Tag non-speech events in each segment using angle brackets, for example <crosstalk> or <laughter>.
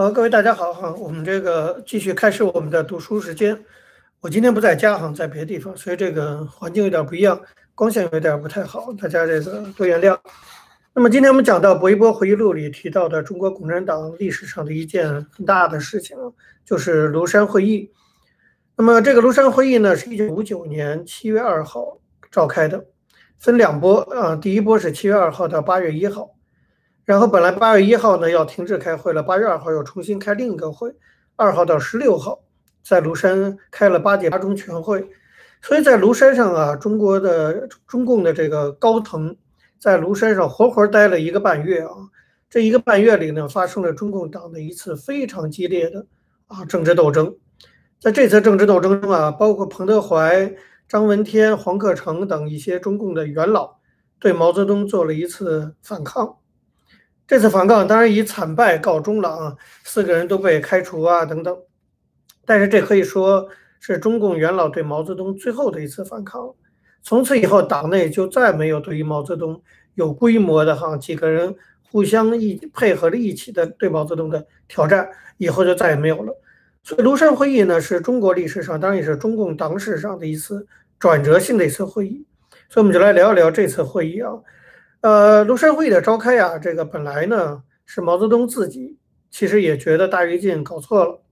好，各位大家好哈，我们这个继续开始我们的读书时间。我今天不在家哈，在别的地方，所以这个环境有点不一样，光线有点不太好，大家这个多原谅。那么今天我们讲到薄一波回忆录里提到的中国共产党历史上的一件很大的事情，就是庐山会议。那么这个庐山会议呢，是一九五九年七月二号召开的，分两波啊，第一波是七月二号到八月一号。然后本来八月一号呢要停止开会了，八月二号又重新开另一个会，二号到十六号在庐山开了八届八中全会，所以在庐山上啊，中国的中共的这个高层在庐山上活活待了一个半月啊，这一个半月里呢，发生了中共党的一次非常激烈的啊政治斗争，在这次政治斗争中啊，包括彭德怀、张闻天、黄克诚等一些中共的元老对毛泽东做了一次反抗。这次反抗当然以惨败告终了啊，四个人都被开除啊等等。但是这可以说是中共元老对毛泽东最后的一次反抗。从此以后，党内就再没有对于毛泽东有规模的哈几个人互相一配合着一起的对毛泽东的挑战，以后就再也没有了。所以庐山会议呢，是中国历史上当然也是中共党史上的一次转折性的一次会议。所以我们就来聊一聊这次会议啊。呃，庐山会议的召开呀，这个本来呢是毛泽东自己其实也觉得大跃进搞错了，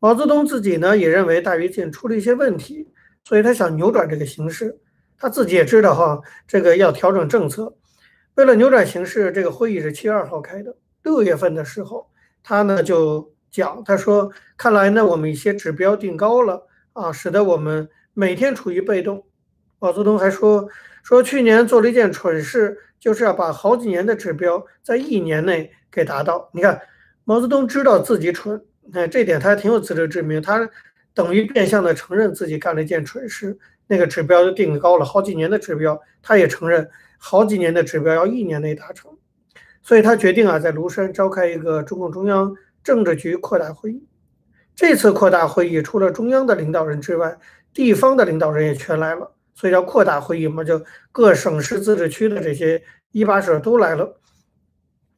毛泽东自己呢也认为大跃进出了一些问题，所以他想扭转这个形势。他自己也知道哈，这个要调整政策。为了扭转形势，这个会议是七月二号开的。六月份的时候，他呢就讲，他说：“看来呢我们一些指标定高了啊，使得我们每天处于被动。”毛泽东还说：“说去年做了一件蠢事。”就是要把好几年的指标在一年内给达到。你看，毛泽东知道自己蠢，哎，这点他还挺有自知之明。他等于变相的承认自己干了一件蠢事。那个指标就定高了，好几年的指标，他也承认好几年的指标要一年内达成。所以他决定啊，在庐山召开一个中共中央政治局扩大会议。这次扩大会议除了中央的领导人之外，地方的领导人也全来了。所以叫扩大会议嘛，就各省市自治区的这些一把手都来了。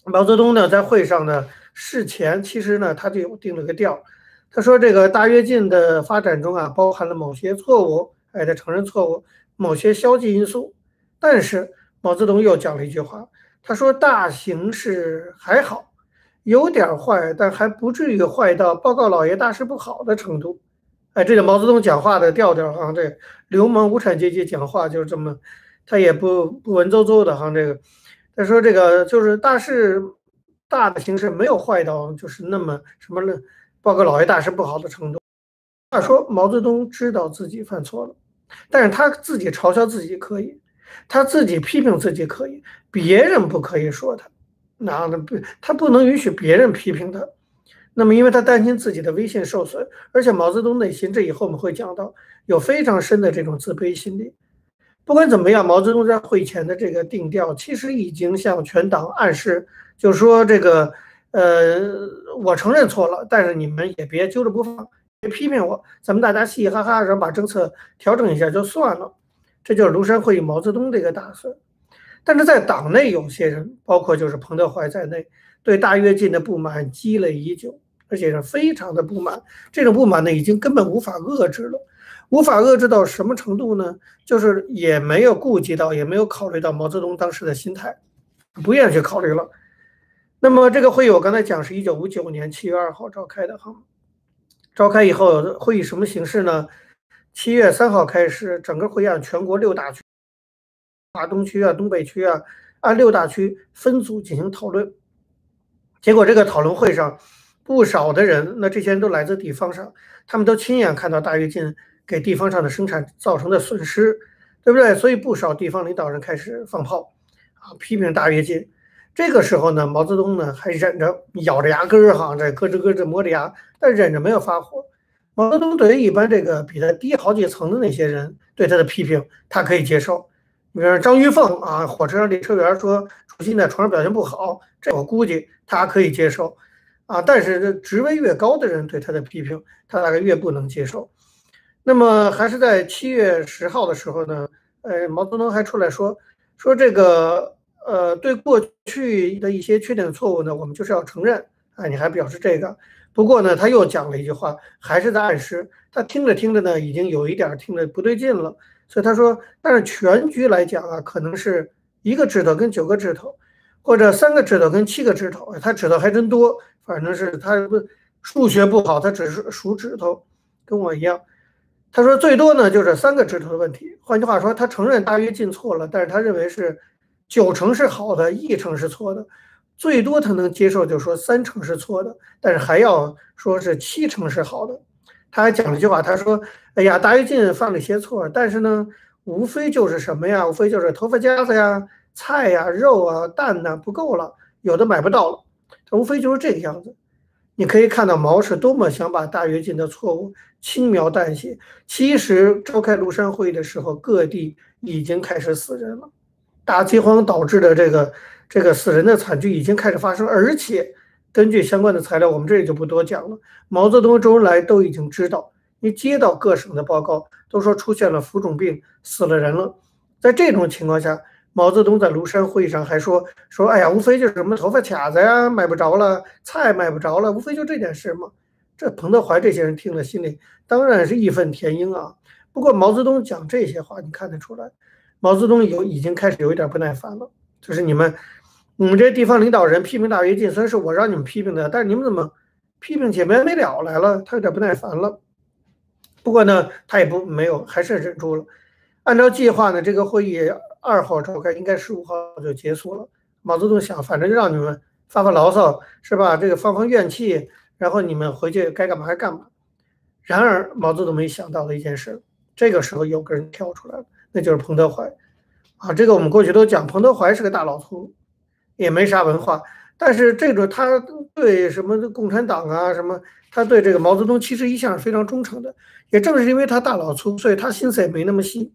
毛泽东呢，在会上呢，事前其实呢，他就定了个调。他说，这个大跃进的发展中啊，包含了某些错误，哎，他承认错误，某些消极因素。但是毛泽东又讲了一句话，他说，大形势还好，有点坏，但还不至于坏到报告老爷大事不好的程度。哎，这个毛泽东讲话的调调哈，这流氓无产阶级讲话就是这么，他也不不文绉绉的哈。这个他说这个就是大事大的形势没有坏到就是那么什么了，报告老爷大事不好的程度。话说毛泽东知道自己犯错了，但是他自己嘲笑自己可以，他自己批评自己可以，别人不可以说他，那那不他不能允许别人批评他。那么，因为他担心自己的威信受损，而且毛泽东内心，这以后我们会讲到，有非常深的这种自卑心理。不管怎么样，毛泽东在会前的这个定调，其实已经向全党暗示，就是说这个，呃，我承认错了，但是你们也别揪着不放，别批评我，咱们大家嘻嘻哈哈，然后把政策调整一下就算了。这就是庐山会议毛泽东这个打算。但是在党内有些人，包括就是彭德怀在内，对大跃进的不满积累已久。而且是非常的不满，这种不满呢，已经根本无法遏制了，无法遏制到什么程度呢？就是也没有顾及到，也没有考虑到毛泽东当时的心态，不愿意去考虑了。那么这个会议我刚才讲是一九五九年七月二号召开的哈，召开以后会议什么形式呢？七月三号开始，整个会议按全国六大区，华东区啊、东北区啊，按六大区分组进行讨论。结果这个讨论会上。不少的人，那这些人都来自地方上，他们都亲眼看到大跃进给地方上的生产造成的损失，对不对？所以不少地方领导人开始放炮，啊，批评大跃进。这个时候呢，毛泽东呢还忍着，咬着牙根儿哈，这咯吱咯吱磨着牙，但忍着没有发火。毛泽东对于一般这个比他低好几层的那些人对他的批评，他可以接受。比如张玉凤啊，火车上列车员说主席在床上表现不好，这我估计他可以接受。啊，但是这职位越高的人对他的批评，他大概越不能接受。那么还是在七月十号的时候呢，呃，毛泽东还出来说说这个，呃，对过去的一些缺点错误呢，我们就是要承认啊，你还表示这个？不过呢，他又讲了一句话，还是在暗示他听着听着呢，已经有一点听着不对劲了。所以他说，但是全局来讲啊，可能是一个指头跟九个指头，或者三个指头跟七个指头。他指头还真多，反正是他不数学不好，他只是数指头，跟我一样。他说最多呢就是三个指头的问题。换句话说，他承认大约进错了，但是他认为是九成是好的，一成是错的。最多他能接受，就说三成是错的，但是还要说是七成是好的。他还讲了一句话，他说：“哎呀，大跃进犯了一些错，但是呢，无非就是什么呀？无非就是头发夹子呀、菜呀、肉啊、蛋呐不够了，有的买不到了。无非就是这个样子。你可以看到毛是多么想把大跃进的错误轻描淡写。其实召开庐山会议的时候，各地已经开始死人了，大饥荒导致的这个。”这个死人的惨剧已经开始发生，而且根据相关的材料，我们这里就不多讲了。毛泽东、周恩来都已经知道，你接到各省的报告，都说出现了浮肿病，死了人了。在这种情况下，毛泽东在庐山会议上还说说，哎呀，无非就是什么头发卡子呀，买不着了，菜买不着了，无非就这件事嘛。这彭德怀这些人听了，心里当然是义愤填膺啊。不过毛泽东讲这些话，你看得出来，毛泽东有已经开始有一点不耐烦了，就是你们。你们这地方领导人批评大跃进，虽然是我让你们批评的，但是你们怎么批评起没完没了来了？他有点不耐烦了。不过呢，他也不没有，还是忍住了。按照计划呢，这个会议二号召开，应该十五号就结束了。毛泽东想，反正就让你们发发牢骚，是吧？这个放放怨气，然后你们回去该干嘛还干嘛。然而，毛泽东没想到的一件事，这个时候有个人跳出来了，那就是彭德怀。啊，这个我们过去都讲，彭德怀是个大老粗。也没啥文化，但是这个他对什么共产党啊什么，他对这个毛泽东其实一向是非常忠诚的。也正是因为他大老粗，所以他心思也没那么细，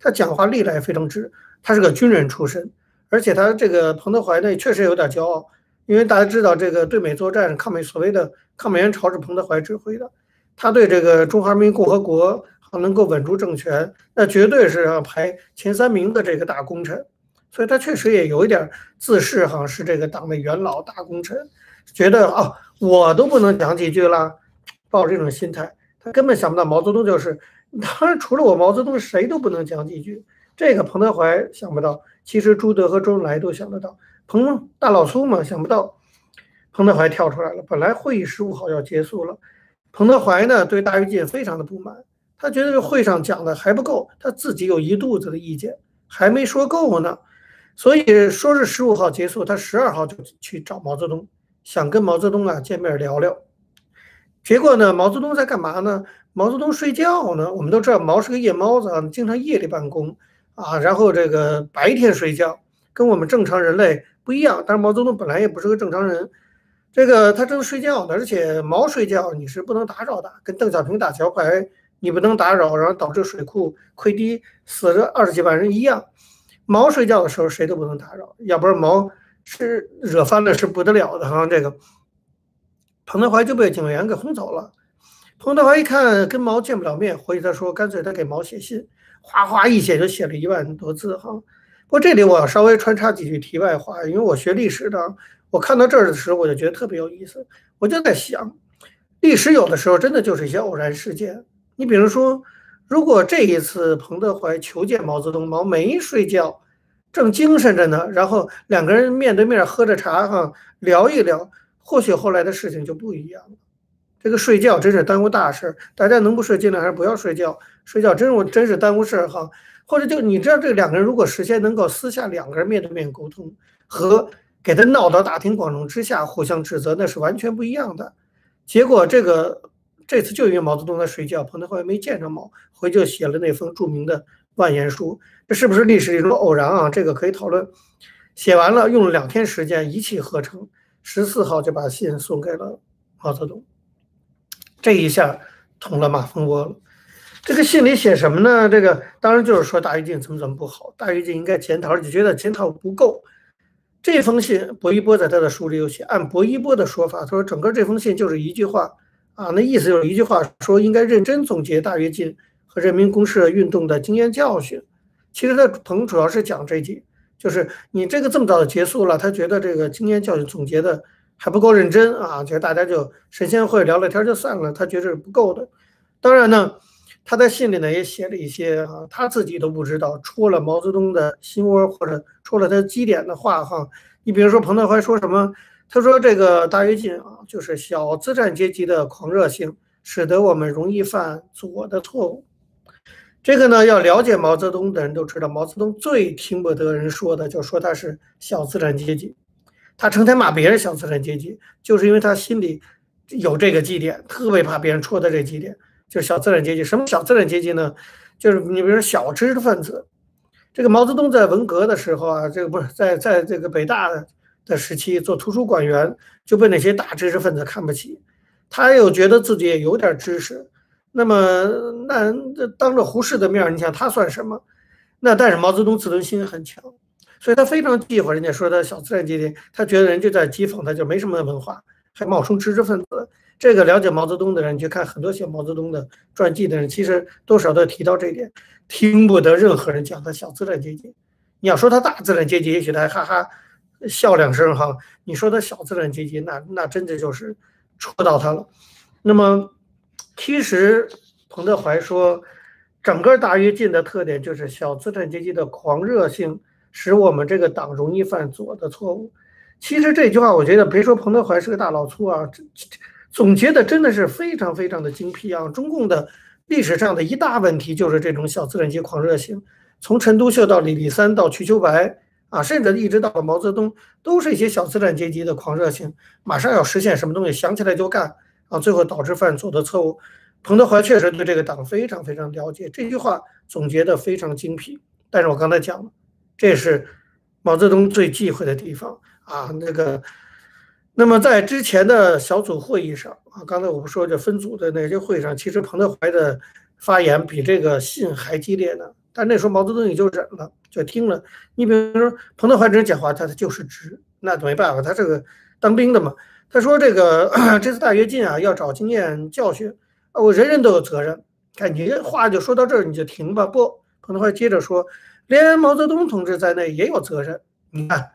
他讲话历来非常直。他是个军人出身，而且他这个彭德怀呢确实有点骄傲，因为大家知道这个对美作战抗美所谓的抗美援朝是彭德怀指挥的，他对这个中华人民共和国能够稳住政权，那绝对是要排前三名的这个大功臣。所以他确实也有一点自视，好像是这个党的元老大功臣，觉得啊，我都不能讲几句了，抱这种心态，他根本想不到毛泽东就是，<laughs> 当然除了我毛泽东，谁都不能讲几句。这个彭德怀想不到，其实朱德和周恩来都想得到。彭大老粗嘛，想不到，彭德怀跳出来了。本来会议十五号要结束了，彭德怀呢对大跃进非常的不满，他觉得这会上讲的还不够，他自己有一肚子的意见，还没说够呢。所以说是十五号结束，他十二号就去找毛泽东，想跟毛泽东啊见面聊聊。结果呢，毛泽东在干嘛呢？毛泽东睡觉呢。我们都知道毛是个夜猫子啊，经常夜里办公啊，然后这个白天睡觉，跟我们正常人类不一样。但是毛泽东本来也不是个正常人，这个他正睡觉呢，而且毛睡觉你是不能打扰的，跟邓小平打桥牌你不能打扰，然后导致水库溃堤，死了二十几万人一样。毛睡觉的时候谁都不能打扰，要不然毛是惹翻了是不得了的哈。这个彭德怀就被警卫员给轰走了。彭德怀一看跟毛见不了面，回去他说干脆他给毛写信，哗哗一写就写了一万多字哈。不过这里我要稍微穿插几句题外话，因为我学历史的，我看到这儿的时候我就觉得特别有意思，我就在想，历史有的时候真的就是一些偶然事件。你比如说。如果这一次彭德怀求见毛泽东，毛没睡觉，正精神着呢，然后两个人面对面喝着茶哈聊一聊，或许后来的事情就不一样了。这个睡觉真是耽误大事儿，大家能不睡尽量还是不要睡觉，睡觉真是真是耽误事儿哈。或者就你知道，这两个人如果事先能够私下两个人面对面沟通，和给他闹到大庭广众之下互相指责，那是完全不一样的。结果这个。这次就因为毛泽东在睡觉，彭德怀没见着毛，回就写了那封著名的万言书。这是不是历史一种偶然啊？这个可以讨论。写完了，用了两天时间一气呵成，十四号就把信送给了毛泽东。这一下捅了马蜂窝了。这个信里写什么呢？这个当然就是说大跃进怎么怎么不好，大跃进应该检讨，而且觉得检讨不够。这封信，薄一波在他的书里有写。按薄一波的说法，他说整个这封信就是一句话。啊，那意思就是一句话说，应该认真总结大跃进和人民公社运动的经验教训。其实他彭主要是讲这句，就是你这个这么早的结束了，他觉得这个经验教训总结的还不够认真啊，就大家就神仙会聊聊天就算了，他觉得是不够的。当然呢，他在信里呢也写了一些啊，他自己都不知道戳了毛泽东的心窝或者戳了他基点的话哈。你比如说彭德怀说什么？他说这个大跃进啊，就是小资产阶级的狂热性，使得我们容易犯左的错误。这个呢，要了解毛泽东的人都知道，毛泽东最听不得人说的，就说他是小资产阶级。他成天骂别人小资产阶级，就是因为他心里有这个基点，特别怕别人戳他这基点，就是小资产阶级。什么小资产阶级呢？就是你比如说小知识分子。这个毛泽东在文革的时候啊，这个不是在在这个北大的时期做图书馆员，就被那些大知识分子看不起。他又觉得自己也有点知识，那么那当着胡适的面，你想他算什么？那但是毛泽东自尊心很强。所以他非常忌讳人家说他小资产阶级，他觉得人家在讥讽他，就没什么文化，还冒充知识分子。这个了解毛泽东的人，去看很多写毛泽东的传记的人，其实多少都提到这一点，听不得任何人讲他小资产阶级。你要说他大资产阶级，也许他还哈哈笑两声哈。你说他小资产阶级，那那真的就是戳到他了。那么，其实彭德怀说，整个大跃进的特点就是小资产阶级的狂热性。使我们这个党容易犯左的错误。其实这句话，我觉得别说彭德怀是个大老粗啊，这总结的真的是非常非常的精辟啊。中共的历史上的一大问题就是这种小资产阶级狂热性，从陈独秀到李立三到瞿秋白啊，甚至一直到了毛泽东，都是一些小资产阶级的狂热性，马上要实现什么东西，想起来就干啊，最后导致犯左的错误。彭德怀确实对这个党非常非常了解，这句话总结的非常精辟。但是我刚才讲了。这是毛泽东最忌讳的地方啊！那个，那么在之前的小组会议上啊，刚才我不说这分组的那些会上，其实彭德怀的发言比这个信还激烈呢。但那时候毛泽东也就忍了，就听了。你比如说彭德怀这人讲话，他他就是直，那没办法，他这个当兵的嘛。他说这个 <clears throat> 这次大跃进啊，要找经验教训啊，我人人都有责任。看你这话就说到这儿，你就停吧。不，彭德怀接着说。连毛泽东同志在内也有责任，你看，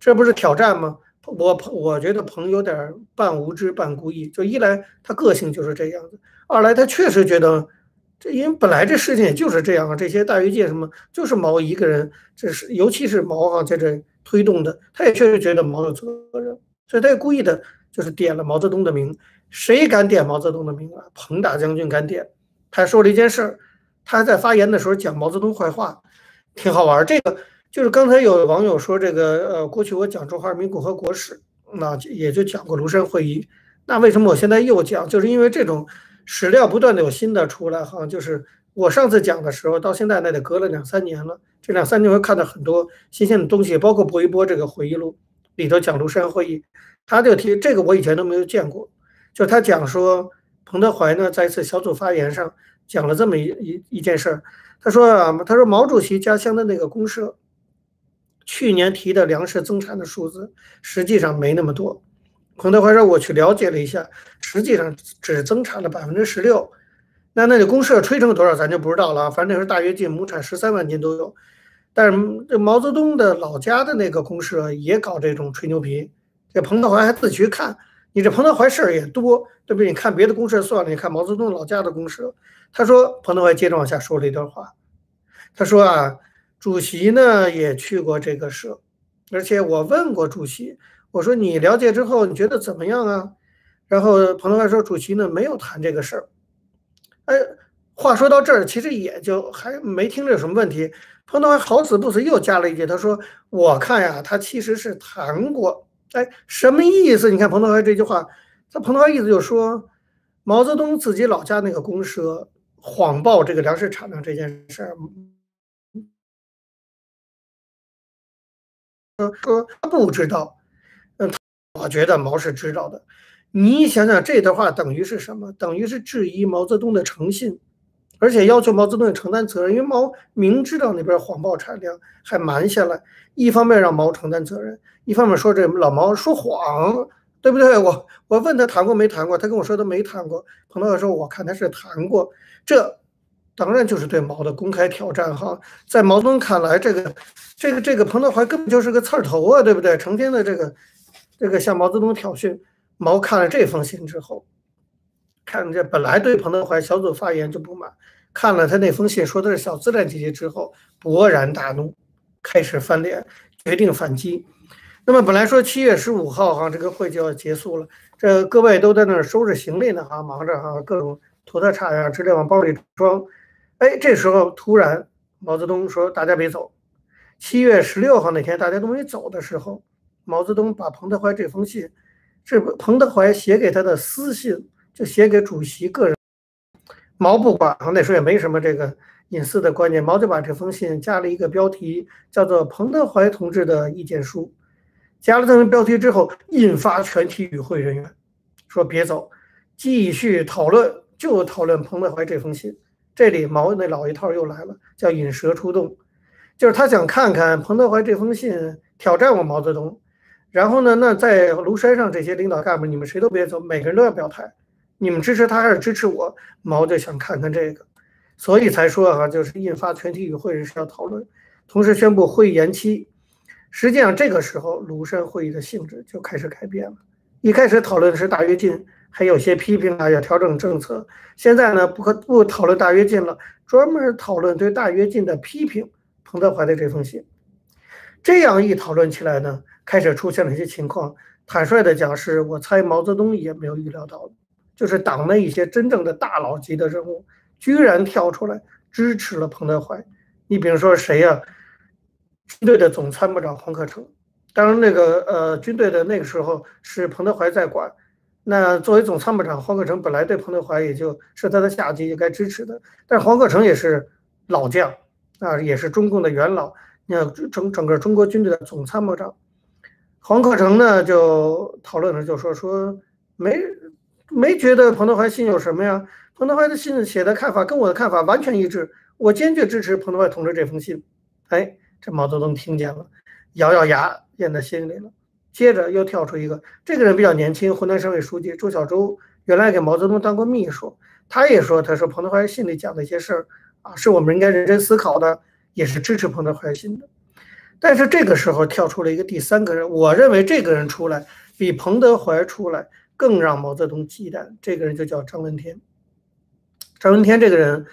这不是挑战吗？我我觉得彭有点半无知半故意，就一来他个性就是这样子，二来他确实觉得，这因为本来这事情也就是这样啊，这些大跃进什么就是毛一个人，这是尤其是毛啊在这推动的，他也确实觉得毛有责任，所以他也故意的就是点了毛泽东的名，谁敢点毛泽东的名啊？彭大将军敢点，他说了一件事儿，他在发言的时候讲毛泽东坏话。挺好玩，这个就是刚才有网友说这个，呃，过去我讲中华人民共和国史，那也就讲过庐山会议，那为什么我现在又讲？就是因为这种史料不断的有新的出来，哈，就是我上次讲的时候，到现在那得隔了两三年了，这两三年会看到很多新鲜的东西，包括薄一波这个回忆录里头讲庐山会议，他就提这个我以前都没有见过，就他讲说彭德怀呢在一次小组发言上讲了这么一一一件事儿。他说啊，他说毛主席家乡的那个公社，去年提的粮食增产的数字，实际上没那么多。彭德怀说，我去了解了一下，实际上只增产了百分之十六。那那个公社吹成多少，咱就不知道了。反正那时候大跃进亩产十三万斤都有。但是这毛泽东的老家的那个公社也搞这种吹牛皮。这彭德怀还自己去看，你这彭德怀事儿也多，对不对？你看别的公社算了，你看毛泽东老家的公社。他说：“彭德怀接着往下说了一段话。他说啊，主席呢也去过这个社，而且我问过主席，我说你了解之后你觉得怎么样啊？然后彭德怀说，主席呢没有谈这个事儿。哎，话说到这儿，其实也就还没听着有什么问题。彭德怀好死不死又加了一句，他说我看呀，他其实是谈过。哎，什么意思？你看彭德怀这句话，他彭德怀意思就是说，毛泽东自己老家那个公社。”谎报这个粮食产量这件事儿，说他不知道，我觉得毛是知道的。你想想这段话等于是什么？等于是质疑毛泽东的诚信，而且要求毛泽东承担责任。因为毛明知道那边谎报产量还瞒下来，一方面让毛承担责任，一方面说这老毛说谎，对不对？我我问他谈过没谈过，他跟我说他没谈过。彭德怀说我看他是谈过。这当然就是对毛的公开挑战哈，在毛泽东看来，这个、这个、这个彭德怀根本就是个刺儿头啊，对不对？成天的这个这个向毛泽东挑衅。毛看了这封信之后，看这本来对彭德怀小组发言就不满，看了他那封信说的是小资产阶级之后，勃然大怒，开始翻脸，决定反击。那么本来说七月十五号哈这个会就要结束了，这各位都在那儿收拾行李呢哈，忙着哈各种拖沓叉呀之类往包里装。哎，这时候突然毛泽东说大家别走。七月十六号那天大家都没走的时候，毛泽东把彭德怀这封信。是彭德怀写给他的私信，就写给主席个人。毛不管，那时候也没什么这个隐私的观念，毛就把这封信加了一个标题，叫做“彭德怀同志的意见书”。加了这个标题之后，引发全体与会人员说别走，继续讨论，就讨论彭德怀这封信。这里毛那老一套又来了，叫引蛇出洞，就是他想看看彭德怀这封信挑战我毛泽东。然后呢？那在庐山上这些领导干部，你们谁都别走，每个人都要表态。你们支持他还是支持我？毛就想看看这个，所以才说啊，就是印发全体与会人士要讨论，同时宣布会议延期。实际上这个时候，庐山会议的性质就开始改变了。一开始讨论的是大跃进，还有些批评啊，要调整政策。现在呢，不可不讨论大跃进了，专门讨论对大跃进的批评。彭德怀的这封信，这样一讨论起来呢。开始出现了一些情况，坦率的讲，是我猜毛泽东也没有预料到，就是党内一些真正的大佬级的人物，居然跳出来支持了彭德怀。你比如说谁呀？军队的总参谋长黄克诚，当然那个呃，军队的那个时候是彭德怀在管，那作为总参谋长，黄克诚本来对彭德怀也就是他的下级，应该支持的。但是黄克诚也是老将啊，也是中共的元老，你看整整个中国军队的总参谋长。黄克诚呢就讨论了，就说说没没觉得彭德怀信有什么呀？彭德怀的信写的看法跟我的看法完全一致，我坚决支持彭德怀同志这封信。哎，这毛泽东听见了，咬咬牙咽在心里了。接着又跳出一个，这个人比较年轻，湖南省委书记周小舟，原来给毛泽东当过秘书，他也说，他说彭德怀信里讲的一些事儿啊，是我们应该认真思考的，也是支持彭德怀信的。但是这个时候跳出了一个第三个人，我认为这个人出来比彭德怀出来更让毛泽东忌惮。这个人就叫张闻天。张闻天这个人，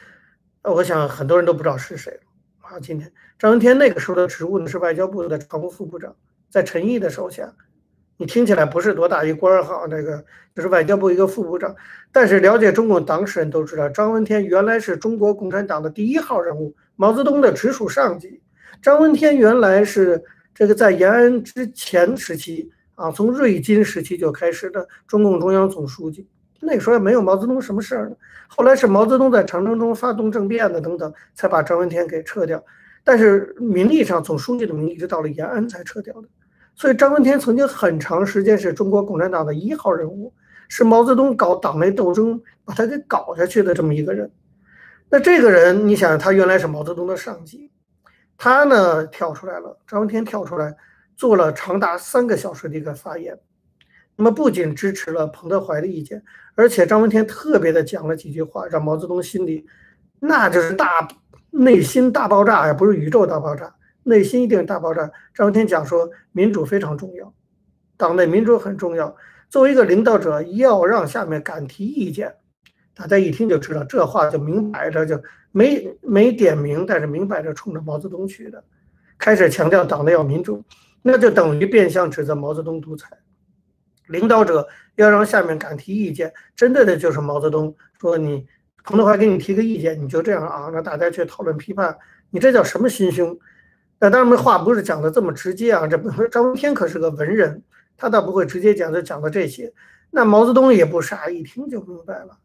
我想很多人都不知道是谁啊。今天张闻天那个时候的职务呢是外交部的常务副部长，在陈毅的手下。你听起来不是多大一官儿哈，那个就是外交部一个副部长。但是了解中共党史人都知道，张闻天原来是中国共产党的第一号人物，毛泽东的直属上级。张闻天原来是这个在延安之前时期啊，从瑞金时期就开始的中共中央总书记。那时候也没有毛泽东什么事儿呢。后来是毛泽东在长征中发动政变的等等，才把张闻天给撤掉。但是名义上总书记的名义直到了延安才撤掉的。所以张闻天曾经很长时间是中国共产党的一号人物，是毛泽东搞党内斗争把他给搞下去的这么一个人。那这个人，你想他原来是毛泽东的上级。他呢跳出来了，张闻天跳出来做了长达三个小时的一个发言，那么不仅支持了彭德怀的意见，而且张闻天特别的讲了几句话，让毛泽东心里那就是大内心大爆炸呀，不是宇宙大爆炸，内心一定大爆炸。张闻天讲说，民主非常重要，党内民主很重要，作为一个领导者要让下面敢提意见。大家一听就知道，这话就明摆着就没没点名，但是明摆着冲着毛泽东去的，开始强调党内要民主，那就等于变相指责毛泽东独裁。领导者要让下面敢提意见，针对的就是毛泽东。说你彭德怀给你提个意见，你就这样啊？让大家去讨论批判，你这叫什么心胸？那当然，话不是讲的这么直接啊。这张闻天可是个文人，他倒不会直接讲就讲的这些。那毛泽东也不傻，一听就明白了。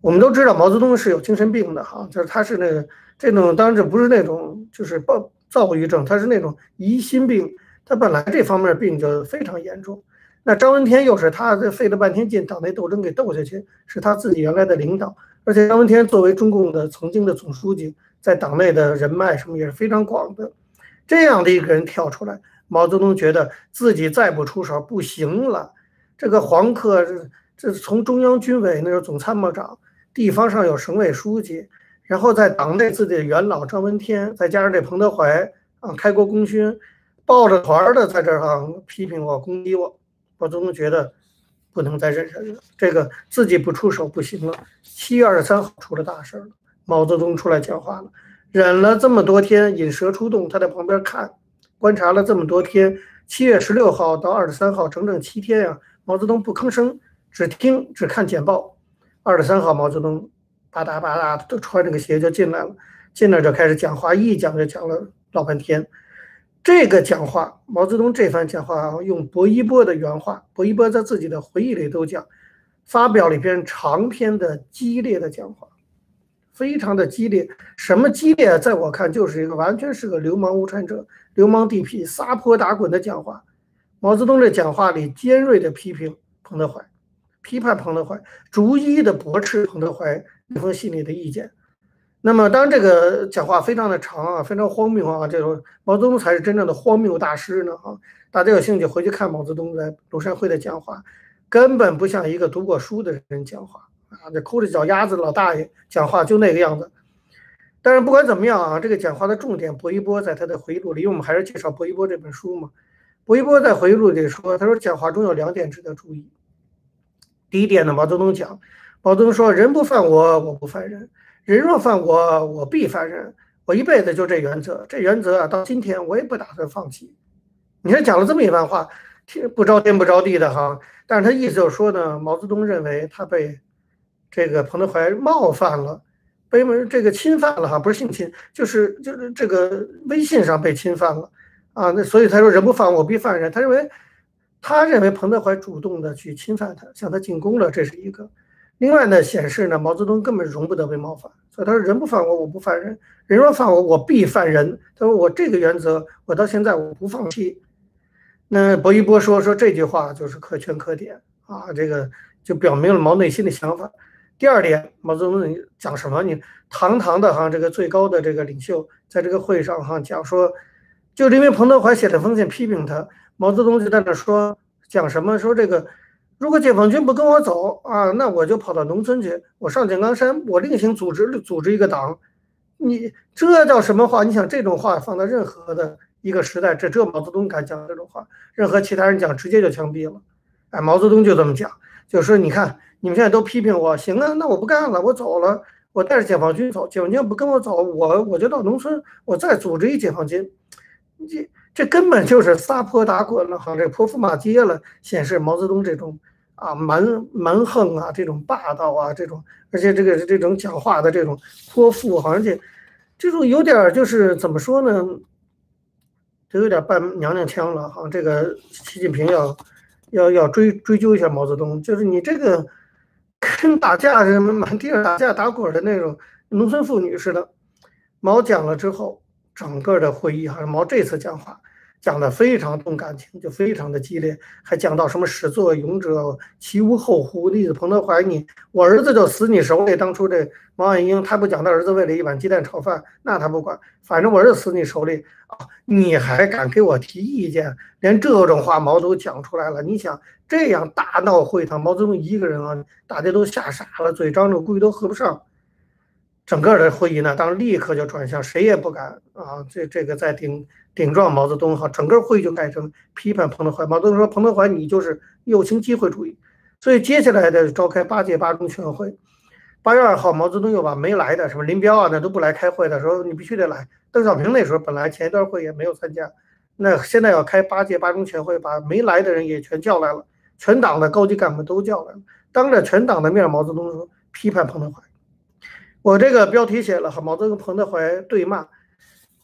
我们都知道毛泽东是有精神病的哈，就是他是那个这种，当然这不是那种就是暴躁郁症，他是那种疑心病，他本来这方面病就非常严重。那张闻天又是他这费了半天劲党内斗争给斗下去，是他自己原来的领导，而且张闻天作为中共的曾经的总书记，在党内的人脉什么也是非常广的，这样的一个人跳出来，毛泽东觉得自己再不出手不行了。这个黄克这这从中央军委那时候总参谋长。地方上有省委书记，然后在党内自己的元老张闻天，再加上这彭德怀啊，开国功勋，抱着团的在这儿哈批评我、攻击我，毛泽东觉得不能再忍忍了，这个自己不出手不行了。七月二十三号出了大事了，毛泽东出来讲话了，忍了这么多天，引蛇出洞，他在旁边看，观察了这么多天。七月十六号到二十三号，整整七天呀，毛泽东不吭声，只听只看简报。二十三号，毛泽东吧嗒吧嗒都穿着个鞋就进来了，进来就开始讲话，一讲就讲了老半天。这个讲话，毛泽东这番讲话，用薄一波的原话，薄一波在自己的回忆里都讲，发表了一篇长篇的激烈的讲话，非常的激烈。什么激烈？在我看，就是一个完全是个流氓无产者、流氓地痞、撒泼打滚的讲话。毛泽东的讲话里尖锐的批评彭德怀，批判彭德怀，逐一的驳斥彭德怀那封信里的意见。那么，当这个讲话非常的长啊，非常荒谬啊，这种毛泽东才是真正的荒谬大师呢啊！大家有兴趣回去看毛泽东在庐山会的讲话，根本不像一个读过书的人讲话啊，这抠着脚丫子老大爷讲话就那个样子。但是不管怎么样啊，这个讲话的重点，薄一波在他的回忆录里，因为我们还是介绍薄一波这本书嘛。薄一波在回忆录里说，他说讲话中有两点值得注意。第一点呢，毛泽东讲，毛泽东说：“人不犯我，我不犯人。”人若犯我，我必犯人。我一辈子就这原则，这原则啊，到今天我也不打算放弃。你看讲了这么一番话，天不着天不着地的哈，但是他意思就是说呢，毛泽东认为他被这个彭德怀冒犯了，被这个侵犯了哈，不是性侵，就是就是这个微信上被侵犯了啊。那所以他说人不犯我必犯人。他认为他认为彭德怀主动的去侵犯他，向他进攻了，这是一个。另外呢，显示呢，毛泽东根本容不得被冒犯，所以他说：“人不犯我，我不犯人；人若犯我，我必犯人。”他说：“我这个原则，我到现在我不放弃。”那薄一波说说这句话就是可圈可点啊，这个就表明了毛内心的想法。第二点，毛泽东讲什么？你堂堂的哈这个最高的这个领袖，在这个会上哈讲说，就是因为彭德怀写的封信批评他，毛泽东就在那说讲什么？说这个。如果解放军不跟我走啊，那我就跑到农村去，我上井冈山，我另行组织组织一个党。你这叫什么话？你想这种话放到任何的一个时代，这只有毛泽东敢讲这种话，任何其他人讲直接就枪毙了。哎，毛泽东就这么讲，就说你看你们现在都批评我，行啊，那我不干了，我走了，我带着解放军走，解放军不跟我走，我我就到农村，我再组织一解放军。这这根本就是撒泼打滚了，哈，这泼妇骂街了，显示毛泽东这种。啊，蛮蛮横啊，这种霸道啊，这种，而且这个这种讲话的这种泼妇，好像这这种有点就是怎么说呢，就有点扮娘娘腔了哈。这个习近平要要要追追究一下毛泽东，就是你这个跟打架什么满地上打架打滚的那种农村妇女似的。毛讲了之后，整个的会议好像，毛这次讲话。讲的非常动感情，就非常的激烈，还讲到什么始作俑者其无后乎？例子彭德怀，你我儿子就死你手里。当初这毛岸英他不讲他儿子为了一碗鸡蛋炒饭，那他不管，反正我儿子死你手里啊！你还敢给我提意见？连这种话毛都讲出来了。你想这样大闹会堂，毛泽东一个人啊，大家都吓傻了，嘴张着估计都合不上。整个的会议呢，当时立刻就转向，谁也不敢啊，这这个在顶顶撞毛泽东哈，整个会议就改成批判彭德怀。毛泽东说：“彭德怀，你就是右倾机会主义。”所以接下来的召开八届八中全会，八月二号，毛泽东又把没来的什么林彪啊，那都不来开会的时候，你必须得来。邓小平那时候本来前一段会也没有参加，那现在要开八届八中全会，把没来的人也全叫来了，全党的高级干部都叫来了，当着全党的面，毛泽东说批判彭德怀。我这个标题写了哈，毛泽东、彭德怀对骂，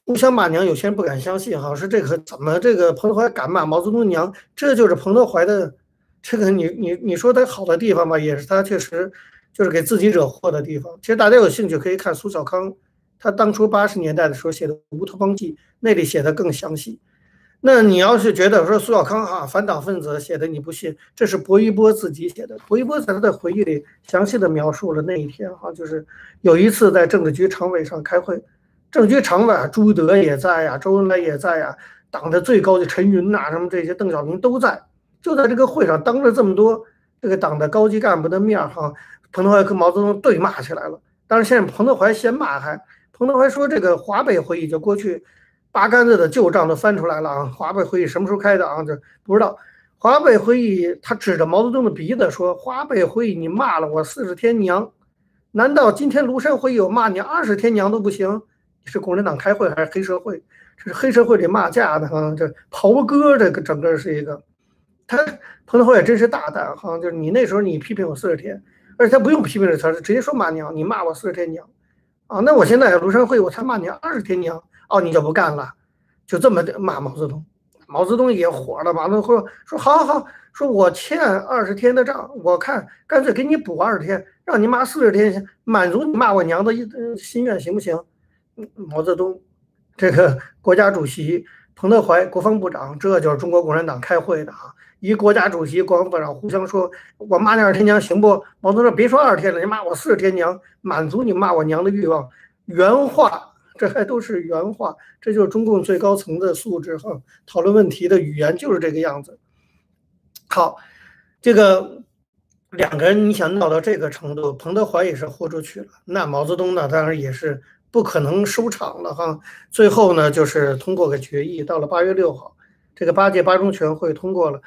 互相骂娘。有些人不敢相信哈，说这个怎么这个彭德怀敢骂毛泽东娘？这就是彭德怀的这个你你你说他好的地方吧，也是他确实就是给自己惹祸的地方。其实大家有兴趣可以看苏小康，他当初八十年代的时候写的《乌托邦记》，那里写的更详细。那你要是觉得说苏小康哈反党分子写的你不信，这是薄一波自己写的。薄一波在他的回忆里详细的描述了那一天哈，就是有一次在政治局常委上开会，政治局常委朱德也在呀，周恩来也在呀，党的最高的陈云呐，什么这些邓小平都在，就在这个会上当着这么多这个党的高级干部的面哈，彭德怀跟毛泽东对骂起来了。当然现在彭德怀先骂，还彭德怀说这个华北会议就过去。八竿子的旧账都翻出来了啊！华北会议什么时候开的啊？这不知道。华北会议，他指着毛泽东的鼻子说：“华北会议，你骂了我四十天娘，难道今天庐山会议我骂你二十天娘都不行？你是共产党开会还是黑社会？这是黑社会里骂架的哈，这袍哥这个整个是一个。他彭德怀也真是大胆哈，就是你那时候你批评我四十天，而且他不用批评这词儿，直接说骂娘，你骂我四十天娘啊，那我现在庐山会我才骂你二十天娘，哦，你就不干了，就这么骂毛泽东。”毛泽东也火了，毛泽东说好好好，说我欠二十天的账，我看干脆给你补二十天，让你骂四十天，满足你骂我娘的一心愿，行不行？毛泽东，这个国家主席彭德怀国防部长，这就是中国共产党开会的啊！一国家主席、国防部长互相说，我骂你二十天娘行不？毛泽东别说二十天了，你骂我四十天娘，满足你骂我娘的欲望。原话。这还都是原话，这就是中共最高层的素质哈。讨论问题的语言就是这个样子。好，这个两个人你想闹到这个程度，彭德怀也是豁出去了，那毛泽东呢，当然也是不可能收场了哈。最后呢，就是通过个决议，到了八月六号，这个八届八中全会通过了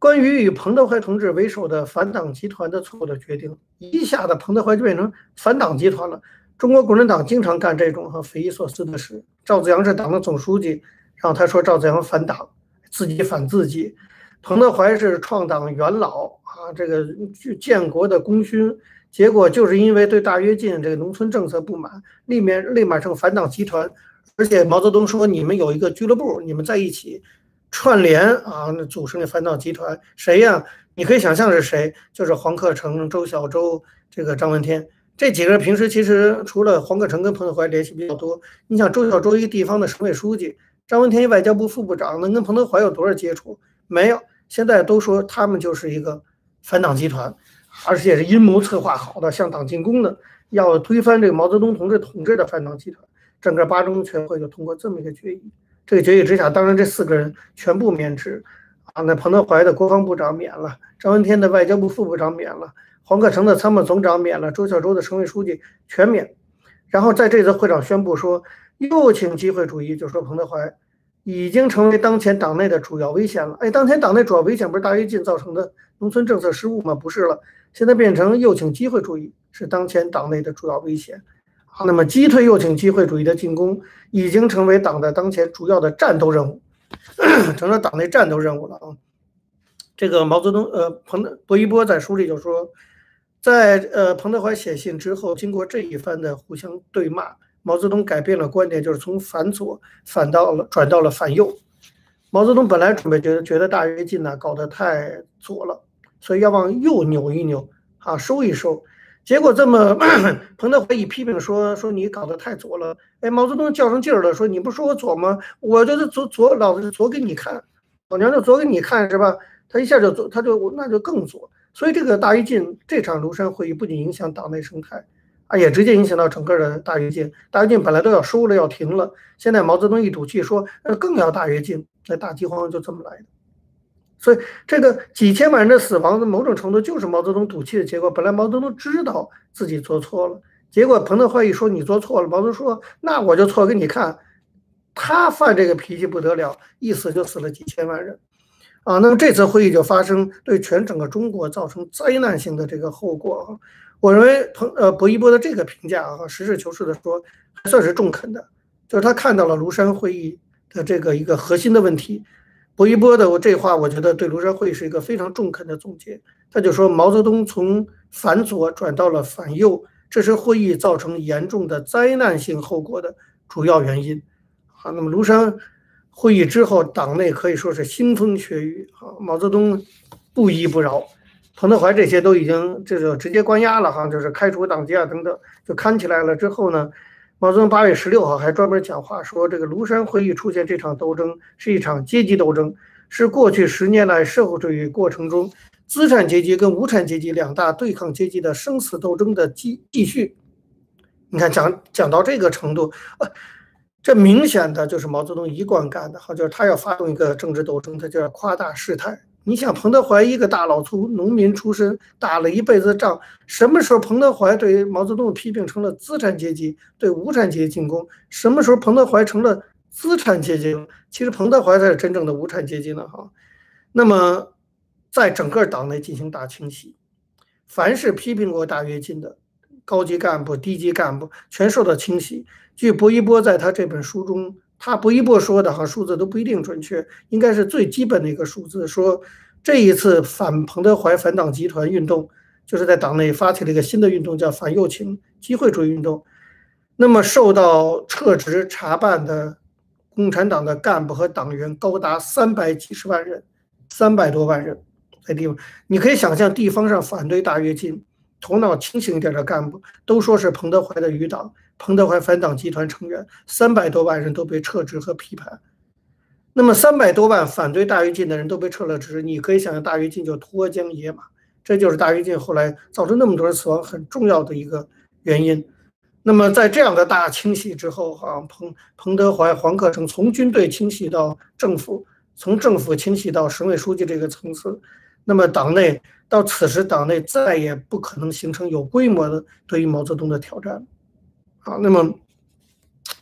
关于以彭德怀同志为首的反党集团的错误的决定，一下子彭德怀就变成反党集团了。中国共产党经常干这种哈匪夷所思的事。赵子阳是党的总书记，然后他说赵子阳反党，自己反自己。彭德怀是创党元老啊，这个建国的功勋，结果就是因为对大跃进这个农村政策不满，立面立马成反党集团。而且毛泽东说你们有一个俱乐部，你们在一起串联啊，那组成的反党集团谁呀？你可以想象是谁，就是黄克诚、周小舟、这个张闻天。这几个人平时其实除了黄克诚跟彭德怀联系比较多，你想周小舟一地方的省委书记，张闻天一外交部副部长，能跟彭德怀有多少接触？没有。现在都说他们就是一个反党集团，而且是阴谋策划好的，向党进攻的，要推翻这个毛泽东同志统治的反党集团。整个八中全会就通过这么一个决议。这个决议之下，当然这四个人全部免职啊，那彭德怀的国防部长免了，张闻天的外交部副部长免了。黄克诚的参谋总长免了，周小舟的省委书记全免。然后在这次会上宣布说，右倾机会主义，就说彭德怀已经成为当前党内的主要危险了。哎，当前党内主要危险不是大跃进造成的农村政策失误吗？不是了，现在变成右倾机会主义是当前党内的主要危险。好，那么击退右倾机会主义的进攻已经成为党的当前主要的战斗任务，<clears throat> 成了党内战斗任务了啊。这个毛泽东，呃，彭德薄一波在书里就说。在呃，彭德怀写信之后，经过这一番的互相对骂，毛泽东改变了观点，就是从反左反到了转到了反右。毛泽东本来准备觉得觉得大跃进呢搞得太左了，所以要往右扭一扭啊，收一收。结果这么，<coughs> 彭德怀一批评说说你搞得太左了，哎，毛泽东较上劲儿了，说你不说我左吗？我就是左左，老子左给你看，老娘就左给你看是吧？他一下就左，他就那就更左。所以这个大跃进这场庐山会议不仅影响党内生态，啊，也直接影响到整个的大跃进。大跃进本来都要收了，要停了，现在毛泽东一赌气说，那更要大跃进，那大饥荒就这么来的。所以这个几千万人的死亡，某种程度就是毛泽东赌气的结果。本来毛泽东知道自己做错了，结果彭德怀一说你做错了，毛泽东说那我就错给你看。他犯这个脾气不得了，一死就死了几千万人。啊，那么这次会议就发生，对全整个中国造成灾难性的这个后果啊！我认为彭呃薄一波的这个评价啊，实事求是的说，还算是中肯的，就是他看到了庐山会议的这个一个核心的问题。薄一波的我这话，我觉得对庐山会议是一个非常中肯的总结。他就说毛泽东从反左转到了反右，这是会议造成严重的灾难性后果的主要原因。好，那么庐山。会议之后，党内可以说是腥风血雨啊！毛泽东不依不饶，彭德怀这些都已经这个直接关押了哈，就是开除党籍啊等等，就看起来了。之后呢，毛泽东八月十六号还专门讲话说，这个庐山会议出现这场斗争是一场阶级斗争，是过去十年来社会主义过程中资产阶级跟无产阶级两大对抗阶级的生死斗争的继继续。你看讲讲到这个程度啊。这明显的就是毛泽东一贯干的，好，就是他要发动一个政治斗争，他就要夸大事态。你想，彭德怀一个大老粗，农民出身，打了一辈子仗，什么时候彭德怀对毛泽东的批评成了资产阶级对无产阶级进攻？什么时候彭德怀成了资产阶级？其实彭德怀才是真正的无产阶级呢，哈。那么在整个党内进行大清洗，凡是批评过大跃进的高级干部、低级干部，全受到清洗。据薄一波在他这本书中，他薄一波说的哈数字都不一定准确，应该是最基本的一个数字，说这一次反彭德怀反党集团运动，就是在党内发起了一个新的运动，叫反右倾机会主义运动。那么受到撤职查办的共产党的干部和党员高达三百几十万人，三百多万人在地方，你可以想象地方上反对大跃进、头脑清醒一点的干部都说是彭德怀的余党。彭德怀反党集团成员三百多万人都被撤职和批判，那么三百多万反对大跃进的人都被撤了职，你可以想象大跃进就脱缰野马，这就是大跃进后来造成那么多人死亡很重要的一个原因。那么在这样的大清洗之后，哈，彭彭德怀、黄克诚从军队清洗到政府，从政府清洗到省委书记这个层次，那么党内到此时党内再也不可能形成有规模的对于毛泽东的挑战。啊，那么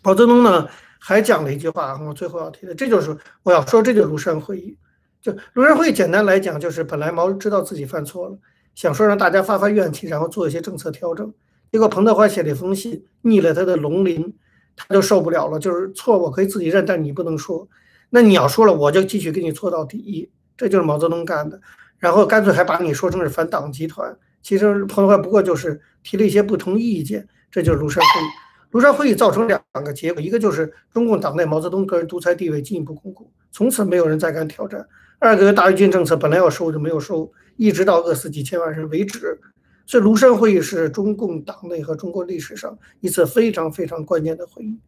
毛泽东呢还讲了一句话，我最后要提的，这就是我要说，这就是庐山会议。就庐山会议，简单来讲，就是本来毛知道自己犯错了，想说让大家发发怨气，然后做一些政策调整。结果彭德怀写了一封信，逆了他的龙鳞，他就受不了了，就是错我可以自己认，但你不能说。那你要说了，我就继续跟你错到底。这就是毛泽东干的，然后干脆还把你说成是反党集团。其实彭德怀不过就是提了一些不同意见。这就是庐山会议。庐山会议造成两个结果，一个就是中共党内毛泽东个人独裁地位进一步巩固，从此没有人再敢挑战；二个大跃进政策本来要收就没有收，一直到饿死几千万人为止。所以庐山会议是中共党内和中国历史上一次非常非常关键的会议。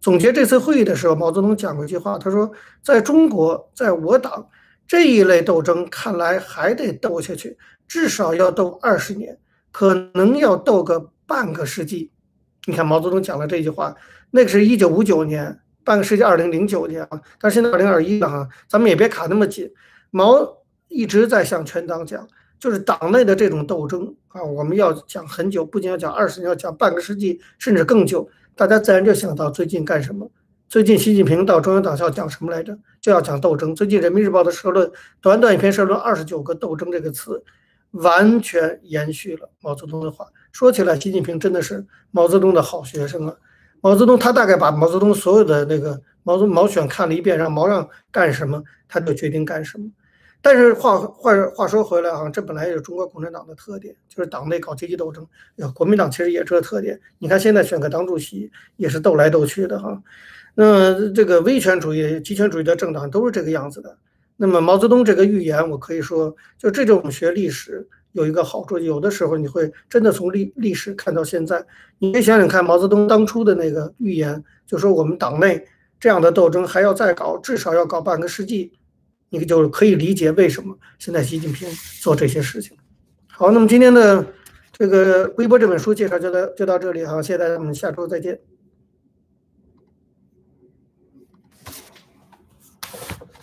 总结这次会议的时候，毛泽东讲过一句话，他说：“在中国，在我党这一类斗争看来还得斗下去，至少要斗二十年，可能要斗个。”半个世纪，你看毛泽东讲了这句话，那个是一九五九年，半个世纪二零零九年啊，但是现在二零二一了哈，咱们也别卡那么紧。毛一直在向全党讲，就是党内的这种斗争啊，我们要讲很久，不仅要讲二十年，要讲半个世纪，甚至更久。大家自然就想到最近干什么？最近习近平到中央党校讲什么来着？就要讲斗争。最近人民日报的社论，短短一篇社论，二十九个“斗争”这个词，完全延续了毛泽东的话。说起来，习近平真的是毛泽东的好学生啊！毛泽东他大概把毛泽东所有的那个毛泽毛选看了一遍，让毛让干什么，他就决定干什么。但是话话话说回来啊，这本来也是中国共产党的特点，就是党内搞阶级斗争。呀国民党其实也这个特点。你看现在选个党主席也是斗来斗去的哈。那这个威权主义、极权主义的政党都是这个样子的。那么毛泽东这个预言，我可以说，就这种学历史。有一个好处，有的时候你会真的从历历史看到现在。你可以想想看，毛泽东当初的那个预言，就说我们党内这样的斗争还要再搞，至少要搞半个世纪，你就可以理解为什么现在习近平做这些事情。好，那么今天的这个微博这本书介绍就到就到这里哈，谢谢大家，我们下周再见。